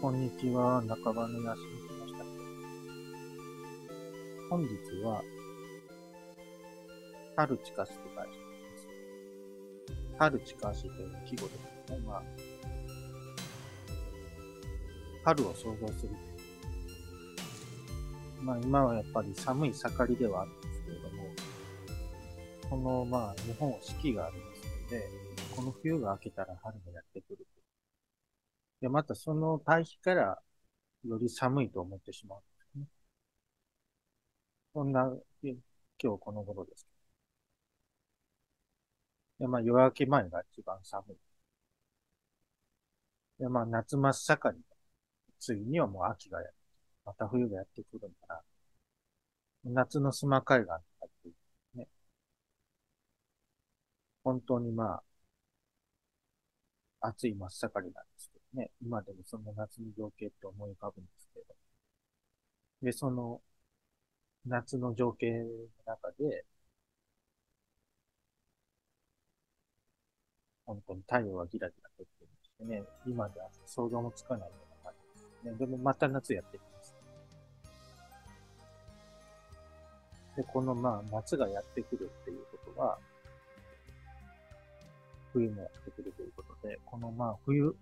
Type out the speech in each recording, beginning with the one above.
こんにちは、中場の休み来ました。本日は、春近しと書いてます。春近しという季語ですね。まあ、春を想像する。まあ今はやっぱり寒い盛りではあるんですけれども、このまあ日本四季がありますので、この冬が明けたら春がやってくる。で、またその対比からより寒いと思ってしまうんですね。そんな、今日この頃です。で、まあ夜明け前が一番寒い。で、まあ夏真っ盛り。ついにはもう秋がやって、また冬がやってくるんだな。夏のスマ海岸とかってね。本当にまあ、暑い真っ盛りなんですけどね。今でもその夏の情景って思い浮かぶんですけど。で、その夏の情景の中で、本当に太陽がギラギラとってるんですね。今では想像もつかないような感じですね。でもまた夏やってきます。で、このまあ夏がやってくるっていうことは、冬もやってくるということで、このまあ冬、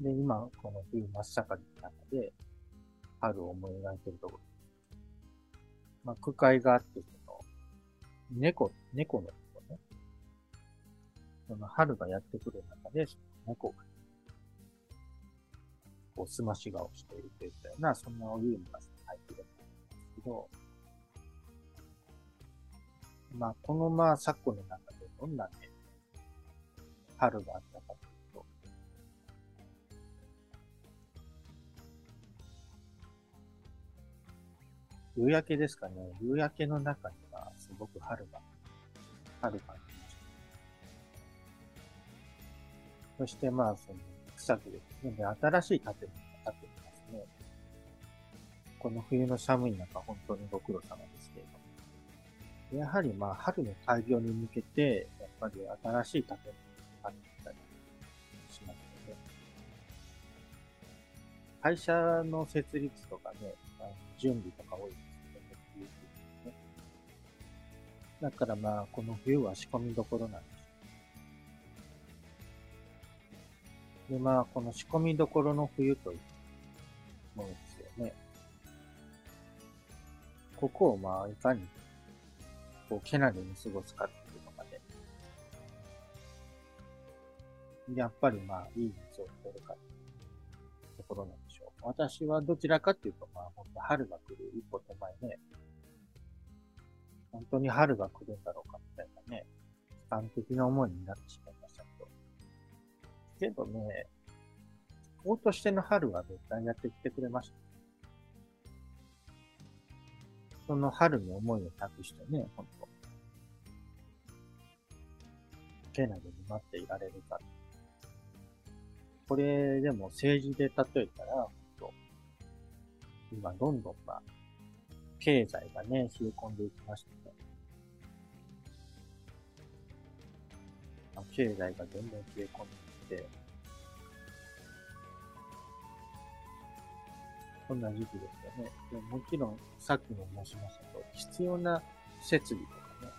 で、今この冬真っ盛りの中で、春を思い描いてるところ。まあ、区会があって、その、猫、猫のとことね。その春がやってくる中で、その猫が、こう、すまし顔しているといったような、そんなお湯に入ってるんですけど、まあ、このまあ、昨今の中でどんなね、春があったかと夕焼けですかね。夕焼けの中にはすごく春が、春がありました。そしてまあ、その草木ですね。新しい建物が建ってますね。この冬の寒い中、本当にご苦労様ですけれども。やはりまあ、春の開業に向けて、やっぱり新しい建物が建ってたりしますので、会社の設立とかね、準備とか多いんですけどね、ってね。だからまあ、この冬は仕込みどころなんですで、まあ、この仕込みどころの冬というものですよね。ここをまあ、いかに、こう、けなげに過ごすかっていうのがね、やっぱりまあ、いい水を取るかっていうところなんでしょう。私はどちらかっていうと、まあ、本当春が来る一歩手前ね、本当に春が来るんだろうかみたいなね、悲観的な思いになってしまいましたけど。けどね、こうとしての春は絶対やってきてくれました。その春に思いを託してね、ほんと。けなげに待っていられるか。これでも政治で例えたら、今どんどんまあ、経済がね、冷え込んでいきましたね。経済がどんどん冷え込んでいって、そんな時期ですよね。でももちろん、さっきも申しましたと、必要な設備とかね、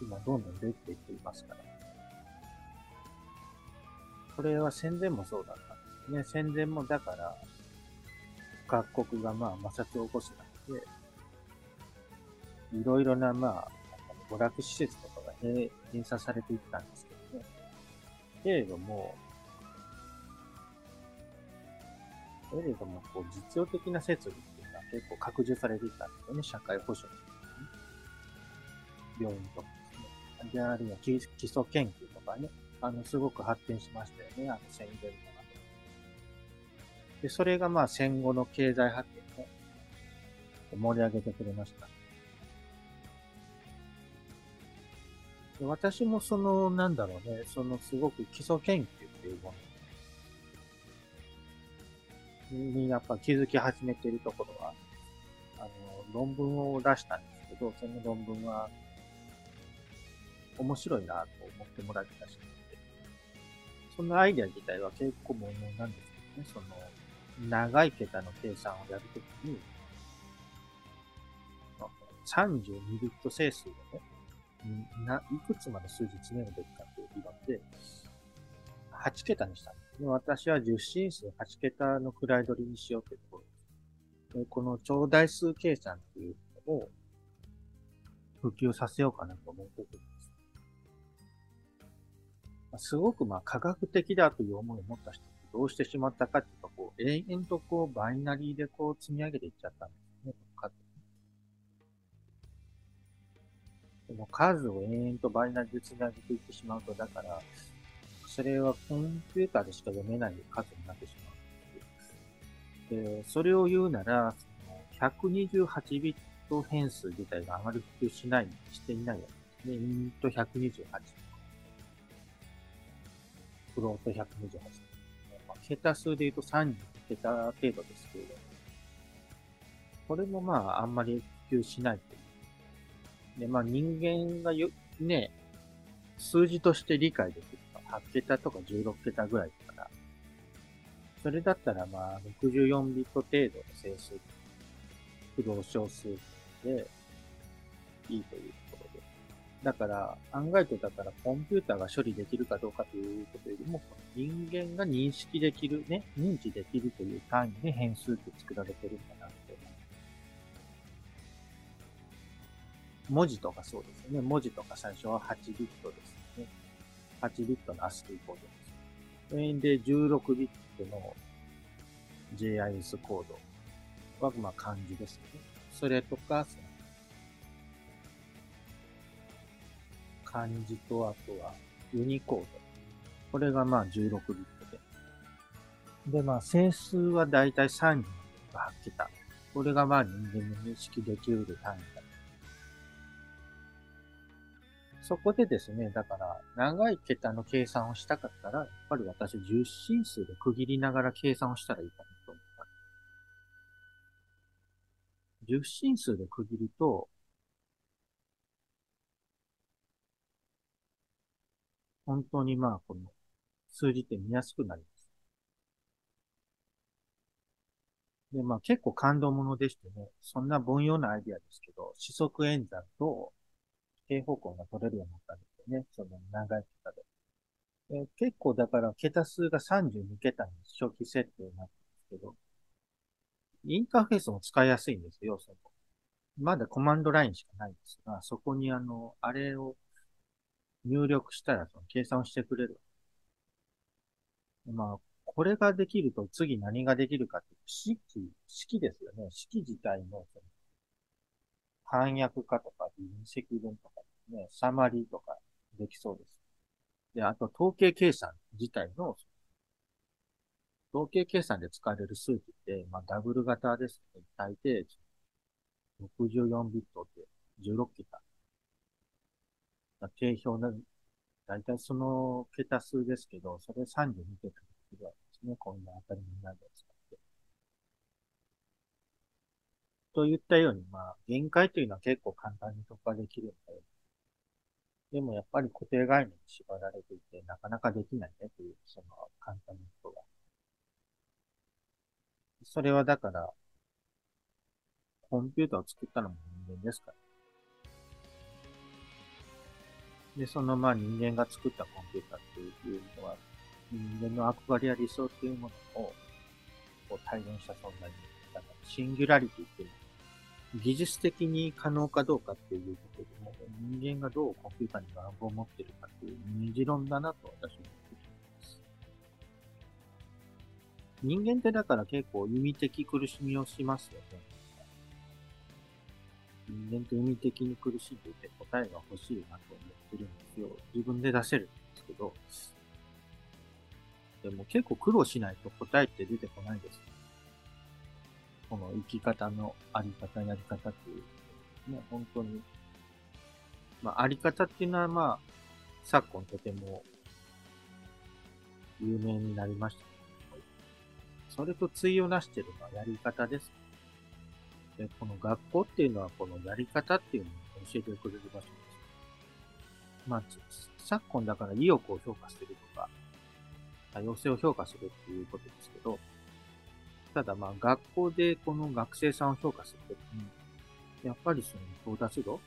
今どんどん出ていっていますから。これは戦前もそうだったんですね。戦前もだから、各国がまあ摩擦を起こす中で、いろいろなまあ、娯楽施設とかが閉鎖されていったんですけどね。けれども、けれども、こう、実用的な設備っていうのは結構拡充されていったんですよね。社会保障とかね。病院とかですね。で、あるいは基礎研究とかね。あの、すごく発展しましたよね。あの、戦前ので。それがまあ戦後の経済発展ね、盛り上げてくれました。で私もその、なんだろうね、そのすごく基礎研究っていうものにやっぱ気づき始めているところは、あの、論文を出したんですけど、その論文は面白いなと思ってもらえたし、そのアイデア自体は結構もうなんですけどね、その、長い桁の計算をやるときに、32ビット整数でね、な、いくつまで数字詰めるべきかという理論で、8桁にしたんです。私は10進数8桁の位取りにしようというところです。この超大数計算っていうのを普及させようかなと思うところです。すごくまあ科学的だという思いを持った人どうしてしまったかっていうと、こう、永遠とこう、バイナリーでこう、積み上げていっちゃったんですね。数。でも数を延々とバイナリーで積み上げていってしまうと、だから、それはコンピューターでしか読めない数になってしまう。で、それを言うなら、128ビット変数自体があまり普及しない、していないわけですね。イント128。フロート128。桁数で言うと3桁程度ですけれど。も、これもまあ、あんまり普及しないという。で、まあ人間がよ、ね、数字として理解できるのは8桁とか16桁ぐらいだから、それだったらまあ64ビット程度の整数、不動小数でいいという。だから、案外とだからコンピューターが処理できるかどうかということよりも、人間が認識できる、ね、認知できるという単位で変数って作られてるんだなって。文字とかそうですよね。文字とか最初は8ビットですよね。8ビットのアスキーコードです。それで16ビットの JIS コードは、まあ漢字ですよね。それとか、漢字とあとはユニコード。これがまあ16ビットで。で、まあ整数はだいたい3が8桁。これがまあ人間の認識できる単位だ。そこでですね、だから長い桁の計算をしたかったら、やっぱり私10進数で区切りながら計算をしたらいいかなと思った。10進数で区切ると、本当にまあ、この数字って見やすくなります。で、まあ結構感動ものでしてね、そんな凡庸なアイディアですけど、四則演算と平方根が取れるようになったんですよね。その長い桁で。で結構だから桁数が32桁に初期設定になってるんですけど、インターフェースも使いやすいんですよ、その。まだコマンドラインしかないんですが、そこにあの、あれを入力したらその計算をしてくれる。まあ、これができると次何ができるかっていう、式、式ですよね。式自体のその反訳化とか分析文とかね、サマリーとかできそうです。で、あと統計計算自体の、統計計算で使われる数値って、まあ、ダブル型ですね。大抵64ビットで16桁。定評な、だいたいその桁数ですけど、それ32桁ぐらいですね。こんな当たり前などを使って。といったように、まあ、限界というのは結構簡単に突破できるんだよ。でもやっぱり固定概念に縛られていて、なかなかできないねという、その簡単なことが。それはだから、コンピューターを作ったのも人間ですから。で、そのまあ人間が作ったコンピューターっていうのは、人間の憧れや理想っていうものをこう体現した存在に、だからシンギュラリティっていう、技術的に可能かどうかっていうことでも、人間がどうコンピューターに願望を持ってるかっていう二次論だなと私は思っています。人間ってだから結構意味的苦しみをしますよね。人間って意味的に苦しんでいて答えが欲しいなと思ってるんですよ。自分で出せるんですけど、でも結構苦労しないと答えって出てこないです。この生き方のあり方、やり方っていう、ね、本当に。まあ、あり方っていうのはまあ、昨今とても有名になりました、それと対をなしてるのはやり方です。で、この学校っていうのはこのやり方っていうのを教えてくれる場所です。まあ、昨今だから意欲を評価するとか、多様性を評価するっていうことですけど、ただまあ学校でこの学生さんを評価するときに、やっぱりその到達度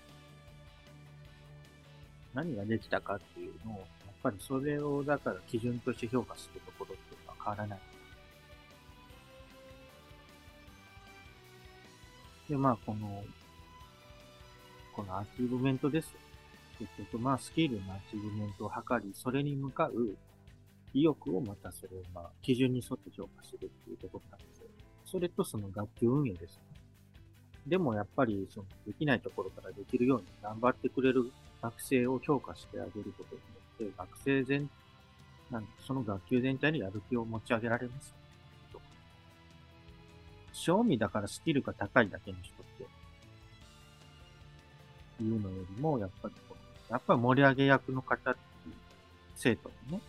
何ができたかっていうのを、やっぱりそれをだから基準として評価するところっていうのは変わらない。で、まあこの、このアチーブメントです。結局まあスキルのアチーブメントを図り、それに向かう意欲をまたそれをまあ基準に沿って評価するっていうところなんですよ。それとその学級運営ですね。でもやっぱりそのできないところからできるように頑張ってくれる学生を評価してあげることによって、学生全、なんその学級全体にやる気を持ち上げられます。正味だからスキルが高いだけの人っていうのよりも、やっぱりこの、やっぱり盛り上げ役の方っていう生徒にね、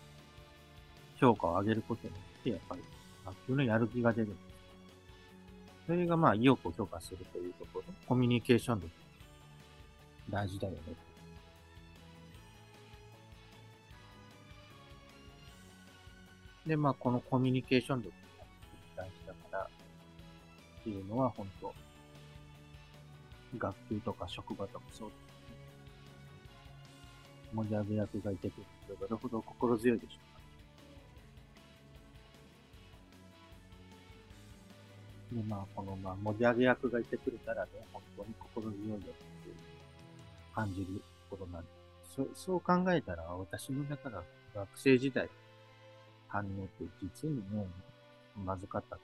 評価を上げることによって、やっぱり学級のやる気が出る。それがまあ意欲を強化するというところ、コミュニケーション力大事だよね。で、まあこのコミュニケーション力っていうのは本当、学級とか職場とかそうですね。盛り上げ役がいてくるとどれほど心強いでしょうかで、まあ、この、まあ、盛り上げ役がいてくれたらね、本当に心強いよって感じるころなんで、そそう考えたら、私のだから学生時代、反応って実にね、まずかった。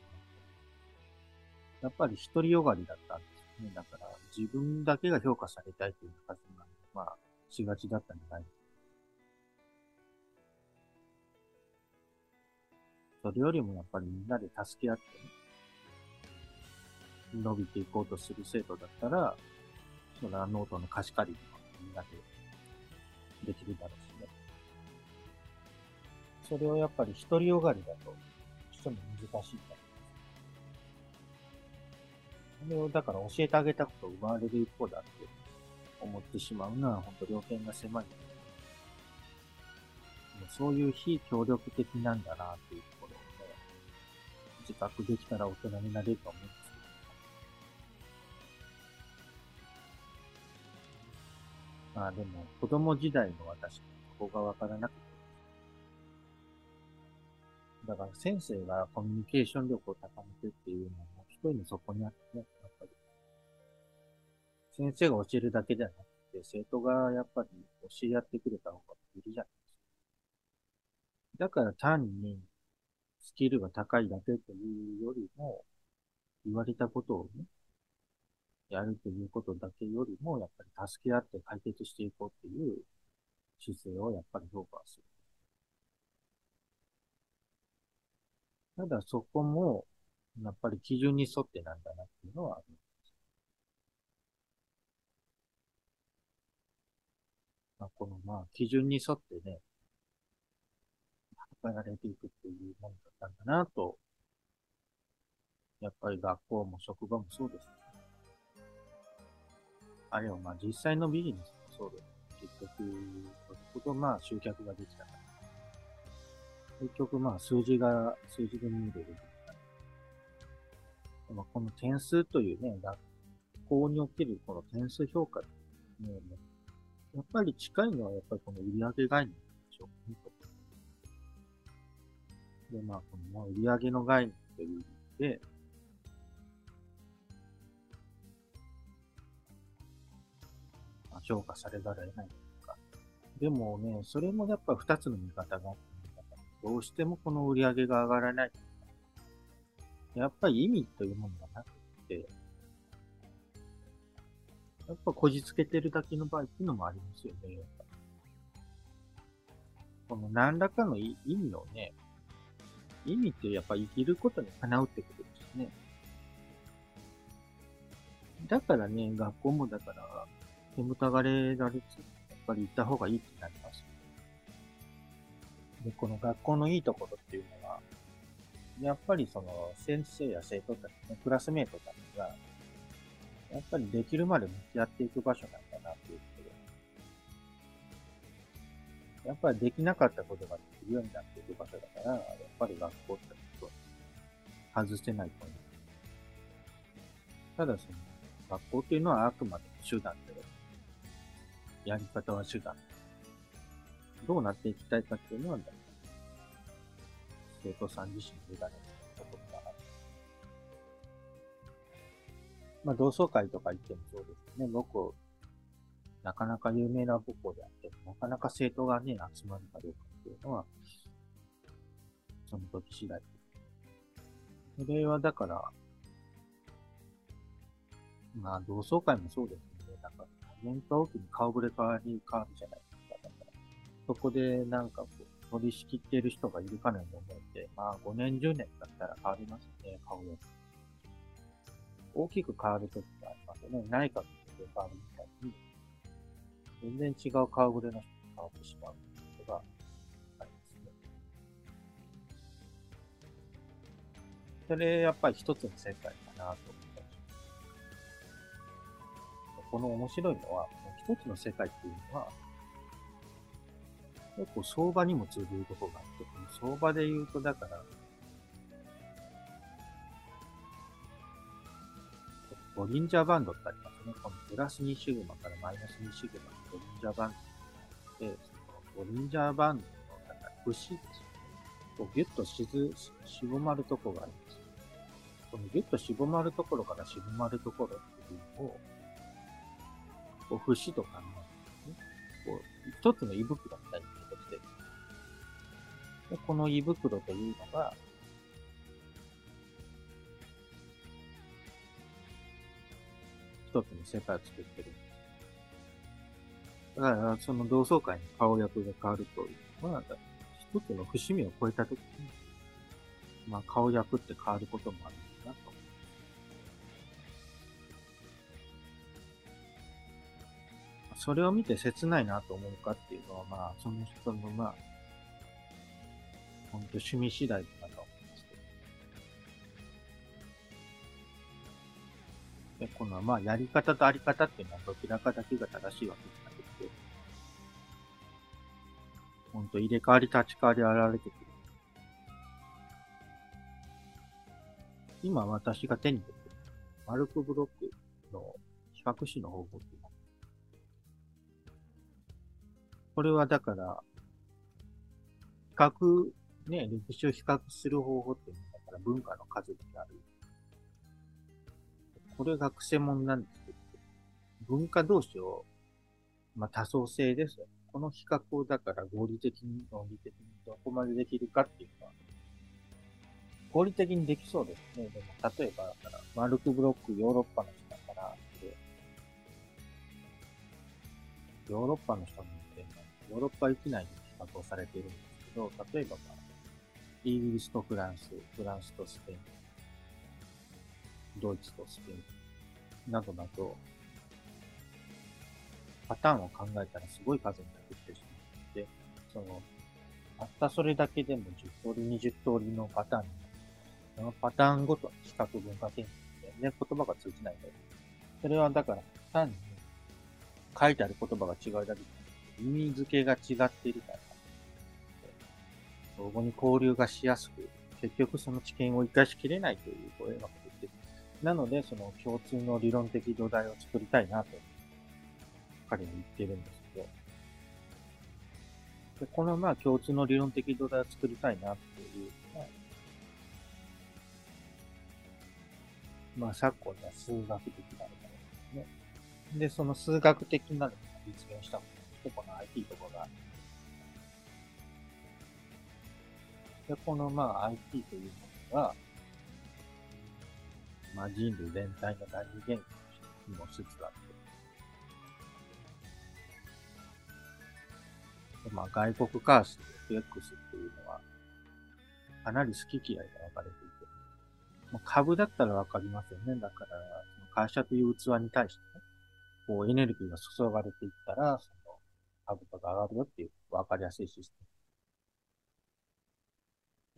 やっぱり独りよがりだったんですよね。だから、自分だけが評価されたいという感じが、まあ、しがちだったんじゃないそれよりもやっぱりみんなで助け合ってね、伸びていこうとする生徒だったら、それはノートの貸し借りとかみんなでできるだろうしね。それをやっぱり独りよがりだとしても難しいから。それをだから教えてあげたことを奪われる一方だって思ってしまうのは本当両見が狭い。そういう非協力的なんだなっていうところをね、自覚できたら大人になれると思うんですけどまあでも、子供時代の私、ここがわからなくて。だから先生がコミュニケーション力を高めてっていうのも一人のそこにあってね、やっぱり。先生が教えるだけじゃなくて、生徒がやっぱり教え合ってくれた方がいいじゃないですか。だから単にスキルが高いだけというよりも、言われたことをね、やるということだけよりも、やっぱり助け合って解決していこうっていう姿勢をやっぱり評価する。ただそこも、やっぱり基準に沿ってなんだなっていうのはあるんです。まあ、このまあ基準に沿ってね、測られていくっていうものだったんだなと、やっぱり学校も職場もそうですね。あれはまあ実際のビジネスもそうです。結局、どれほどまあ集客ができたから。結局まあ数字が、数字で見れる。まあ、この点数というね、学校におけるこの点数評価っていうのね、やっぱり近いのはやっぱりこの売上概念でしょうね。で、まあ、この売上の概念という意味で、評価されざるを得ないとか。でもね、それもやっぱ二つの見方があって、どうしてもこの売上が上がらない。やっぱり意味というものがなくて、やっぱこじつけてるだけの場合っていうのもありますよね。この何らかの意味をね、意味ってやっぱ生きることにかなうってことですね。だからね、学校もだから、煙たがれられつ、やっぱり行った方がいいってなります。で、この学校のいいところっていうのは、やっぱりその先生や生徒たち、ね、クラスメイトたちが、やっぱりできるまで向き合っていく場所なんだなっていうことで。やっぱりできなかったことができるようになっていく場所だから、やっぱり学校ってこと。外せないと思う。ただその、学校っていうのはあくまでも手段で、やり方は手段。どうなっていきたいかっていうのは、生徒さん自身に委ねるところがある。まあ、同窓会とか行ってもそうですね。僕、なかなか有名な母校であって、なかなか生徒がね、集まるかどうかっていうのは、その時次第。それはだから、まあ、同窓会もそうですね。なんか、年間おきに顔ぶれ変わり変わるじゃないですか。だからそこでなんかこう、取り仕切っている人がいるかのように思えて、まあ5年10年だったら変わりますね、顔が。大きく変わるときがありますよね。内閣で変わるみたいに、全然違う顔ぶれの人が変わってしまうことがありますね。それ、やっぱり一つの世界かなと思ったりします。この面白いのは、一つの世界っていうのは、結構相場にも通じるところがあって、この相場で言うと、だから、ボリンジャーバンドってありますね。このプラス2シグマからマイナス2シグマのボリンジャーバンドで、そのボリンジャーバンドのだか節ですよね。こうギュッとしず、絞まるとこがあります。このギュッと絞まるところから絞まるところっていうのを、こう節と考えるんですね。こう、一つの胃袋みたいにでこの胃袋というのが、一つの世界を作ってる。だから、その同窓会の顔役が変わるというのは、一つの節目を超えたときに、まあ、顔役って変わることもあるんだなと。それを見て切ないなと思うかっていうのは、まあ、その人の、まあ、本当趣味次第かと思いますけど。で、このまあやり方とあり方っていうのはどちらかだけが正しいわけじゃなくて、本当入れ替わり立ち替わり現れてくる。今私が手に取ってるマルクブロックの比較詞の方法っていうのこれはだから、比較ね、歴史を比較する方法っていうのだから文化の数になる。これが癖者なんですけど、文化同士を、まあ、多層性ですよ。この比較をだから合理的に、論理的にどこまでできるかっていうのは、合理的にできそうですね。でも、例えばだから、マルクブロックヨーロッパの人だから、ヨーロッパの人に言ってヨーロッパ域内に比較をされているんですけど、例えば、まあ、イギリスとフランス、フランスとスペイン、ドイツとスペイン、などなど、パターンを考えたらすごい数になってきてしまって、その、たったそれだけでも10通り、20通りのパターンになって、そのパターンごとに比較文化研究で、全然言葉が通じないので、それはだから、単に書いてある言葉が違うだけで、意味付けが違っているから相互に交流がしやすく、結局その知見を活かしきれないという声が出てなので、その共通の理論的土台を作りたいなと、彼は言ってるんですけど、でこのまあ共通の理論的土台を作りたいなっていうのは、まあ昨今では数学的なのですね。で、その数学的なのが実現したものこの IT とかがで、このまあ IT というものが、まあ人類全体の第二言語としてもしつつあって、でまあ外国カースト FX っていうのは、かなり好き嫌いが分かれていて、まあ、株だったらわかりますよね。だから、会社という器に対してね、こうエネルギーが注がれていったら、その株価が上がるよっていう分かりやすいシステム。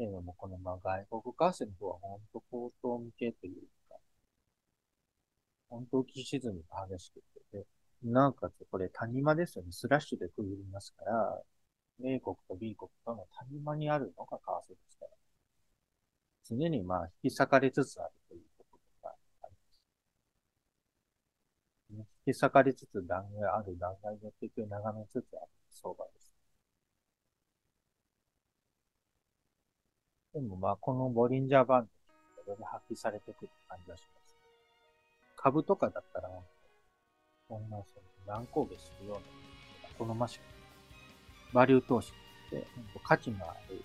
けれども、このまあ外国為替の方は本当高騰向けというか、本当浮き沈みが激しくて、なおかつこれ谷間ですよね。スラッシュで区切りますから、A 国と B 国との谷間にあるのが為替ですから。常にまあ引き裂かれつつあるということがあります。引き裂かれつつ断崖、ある断崖の敵を眺めつつある相場です。でもまあこのボリンジャーバンドに発揮されてくる感じがします。株とかだったら、こんなその乱高下するような好ましくバリュー投資って価値のある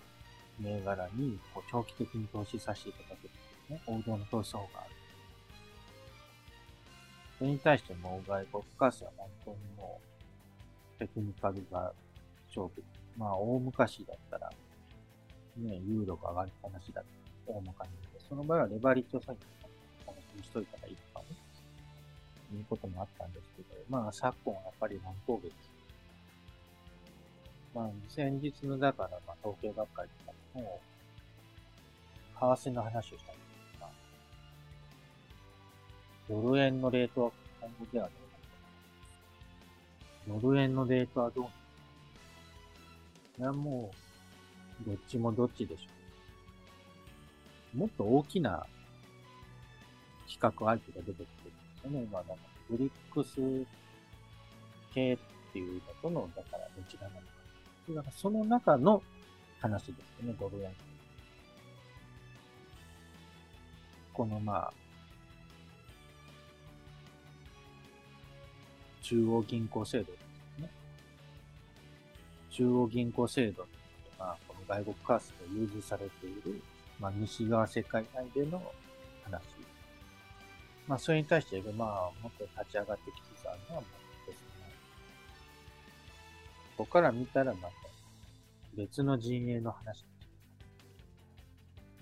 銘柄にこう長期的に投資させていただけるね、王道の投資法がある。それに対しても外国為替は本当にもうテクニカルが勝負。まあ大昔だったら、ね、ユーロが上がる話だった大まかに。その場合はレバリッジを下げて楽しみしといたらいいとかね。いうこともあったんですけど、まあ昨今はやっぱり乱高下です。まあ、先日の、だから、まあ、統計学会とかも、為替の話をしたんですが、ドル円のレートは今後ではどうなのか？ドル円のレートはどうなのか？いや、もう、どっちもどっちでしょう？もっと大きな企画相手が出てきてるんですよね。今、なんか、ブリックス系っていうのとの、だからどちらなのか。だからその中の話ですよね、ドル円。このまあ、中央銀行制度ですね。中央銀行制度まあ、この外国為替で融通されている、まあ、西側世界内での話。まあ、それに対して、まあ、もっと立ち上がってきつつあるのは、ここから見たらまた別の陣営の話。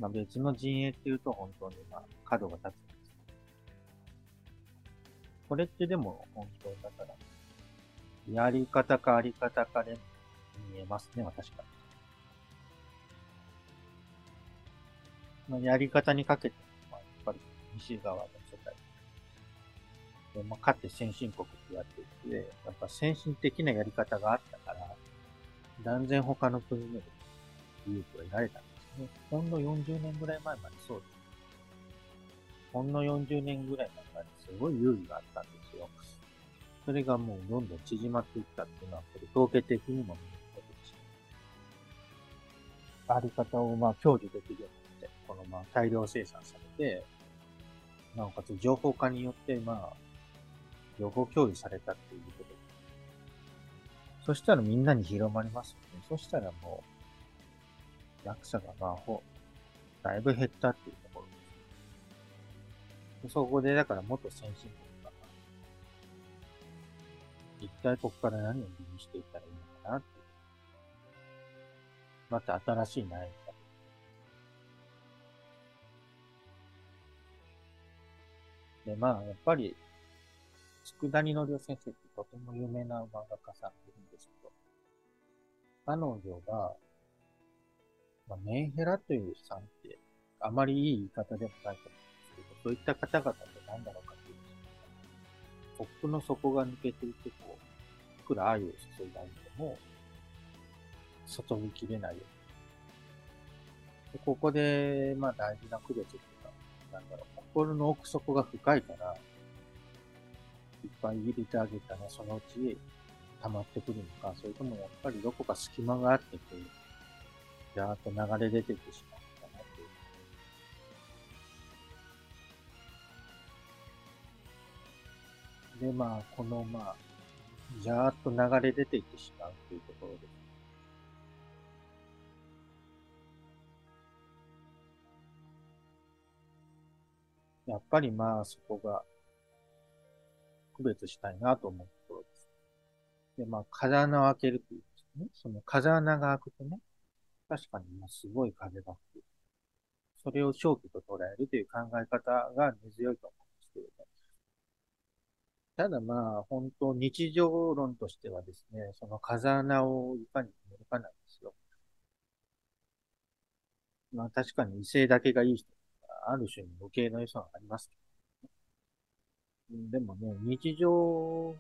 まあ別の陣営っていうと本当にまあ角が立つんです。これってでも本当だから、やり方かあり方かで見えますね、私から。まあ、やり方にかけて、まあ、やっぱり西側の世界で、まあ、かって先進国って言われていて、やっぱ先進的なやり方があったから、断然他の国の利益を得られたんですね。ほんの40年ぐらい前までそうです。ほんの40年ぐらい前まですごい有利があったんですよ。それがもうどんどん縮まっていったっていうのは、これ統計的にも見えることです。あり方をまあ享受できるように、このまあ大量生産されて、なおかつ情報化によってまあ、情報共有されたっていうことそしたらみんなに広まりますよね。そしたらもう、落差がまあ、ほ、だいぶ減ったっていうところです。そこで、だから元先進国が、一体ここから何を理にしていったらいいのかなっていう。また新しい悩みで、まあ、やっぱり、佃煮のりお先生ってとても有名な漫画家さんですけど、彼女が、まあ、メンヘラというさんって、あまりいい言い方でもないと思うんですけど、そういった方々って何だろうかっていうとコップの底が抜けていて、こう、いくら愛を注いだんでも、注ぎきれない。よでここで、まあ大事な区別っていうか、なんだろう、心の奥底が深いから、いっぱい入れてあげたら、そのうち溜まってくるのか、それともやっぱりどこか隙間があってこう、じゃーっと流れ出てってしまうのかなっていう。で、まあ、この、まあ、じゃーっと流れ出ていってしまうっていうところです。やっぱりまあそこが区別したいなと思うところです。で、まあ、風穴を開けるというですね。その風穴が開くとね、確かにもうすごい風が吹く。それを正気と捉えるという考え方が根強いと思うんですけどね。ただまあ、本当日常論としてはですね、その風穴をいかに埋めるかなんですよ。まあ確かに異性だけがいい人ある種に無形の良さはありますけど、でもね、日常を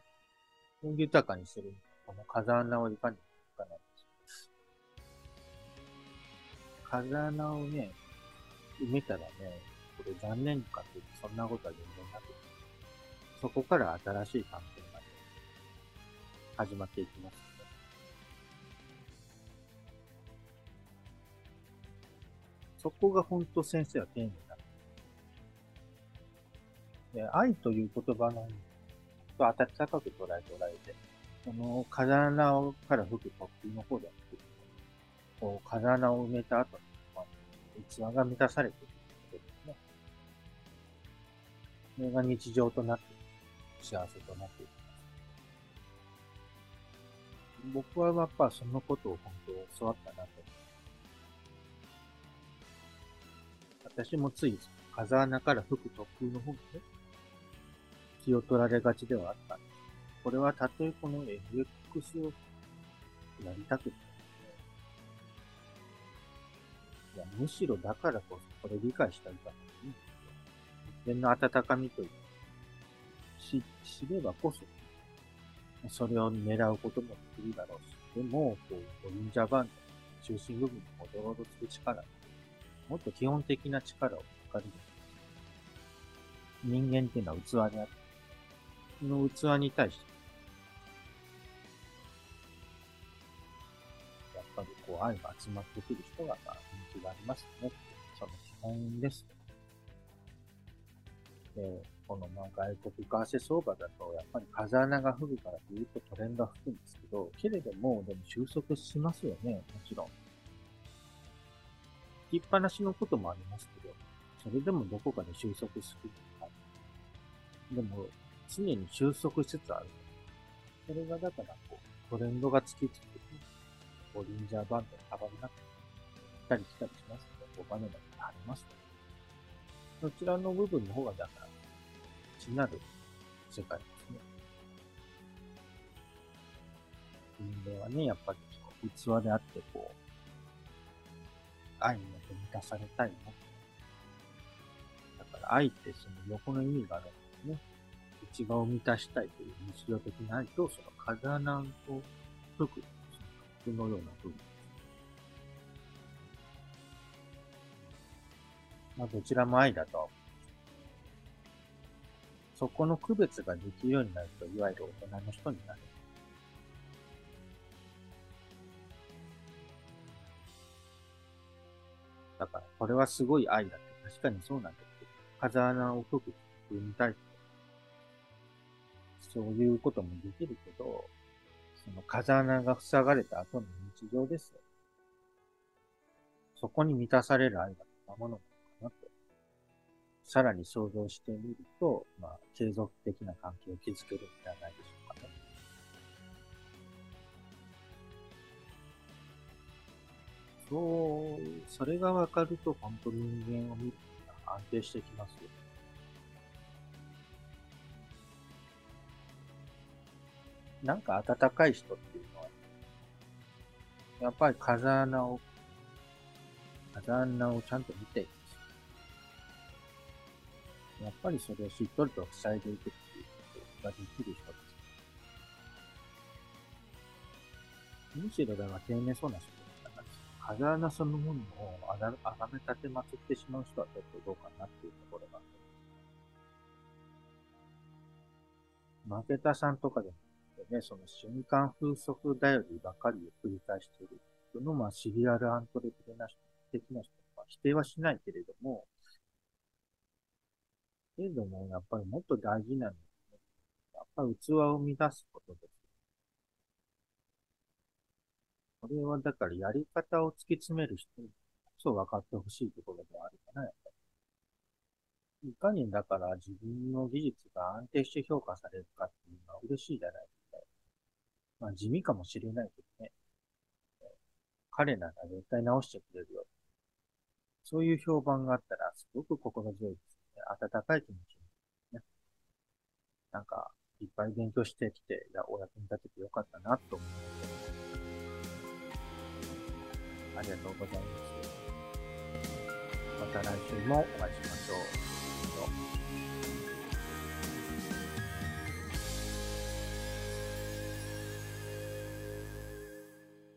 豊かにする、この風穴をいかにかない風穴をね、埋めたらね、これ残念かっていうとそんなことは全然なくて、そこから新しい関係がね、始まっていきますよね。そこが本当先生は丁寧。で愛という言葉のと温かく捉え捉えて、その風穴から吹く突風の方ではなくて、こう風穴を埋めた後に、まあ、器が満たされていることですね。それが日常となって、幸せとなっていきます。僕はやっぱそのことを本当教わったなと。私もつい風穴から吹く突風の方にね、気を取られがちではあった。んです。これはたとえこの FX をやりたくて、いや、むしろだからこそ、これ理解したいからいいんですよ。人間の温かみというし、知ればこそ、それを狙うこともできるだろう。し、でも、こう、ボリンジャーバンドの中心部分に戻ろうとする力、もっと基本的な力をかる。人間っていうのは器であって、の器に対して、やっぱりこう愛が集まってくる人が、まあ、人気がありますよね。その基本です。で、このまあ外国為替相場だと、やっぱり風穴が吹くからずっとトレンドが吹くんですけど、けれども、でも収束しますよね、もちろん。吹きっぱなしのこともありますけど、それでもどこかで収束する。でも、常に収束しつつある。それがだからこう、トレンドがつきつつ、ボリンジャーバンドが幅になって、来たり来たりしますので、お金がありますので、そちらの部分の方がだから、内なる世界ですね。人間はね、やっぱりその器であって、こう、愛によって満たされたいな。だから愛ってその横の意味があるんですね。内側を満たしたいという日常的な愛と、その風穴を解く、そのような部分。まあ、どちらも愛だとそこの区別ができるようになると、いわゆる大人の人になる。だから、これはすごい愛だって、確かにそうなんだけど、風穴を解く自分に対して、そういうこともできるけど、その風穴が塞がれた後の日常ですよ。そこに満たされる愛がどんなものなのかなと。さらに想像してみると、まあ、継続的な関係を築けるんじゃないでしょうかね。そう、それがわかると、本当人間を見るのが安定してきますよ。なんか温かい人っていうのは、やっぱり風穴を、風穴をちゃんと見ていやっぱりそれをしっとりと塞いでいくっていうことができる人です。むしろだから丁寧そうな人だから、風穴そのものをあがあがめ立てまつってしまう人はちょっとどうかなっていうところがある。負けたさんとかでもね、その瞬間風速頼りばかりを繰り返している。その、まあ、シリアルアントレプレナー的な人は否定はしないけれども、けれども、やっぱりもっと大事なのは、ねやっぱり器を生み出すことです。これはだからやり方を突き詰める人にこそ分かってほしいところではあるかな、やっぱり。いかにだから自分の技術が安定して評価されるかっていうのは嬉しいじゃないですか。まあ地味かもしれないけどね。彼なら絶対直してくれるよ。そういう評判があったらすごく心強いですね。温かい気持ちに、ね、なんか、いっぱい勉強してきて、お役に立ててよかったなと思います。ありがとうございます。また来週もお会いしましょう。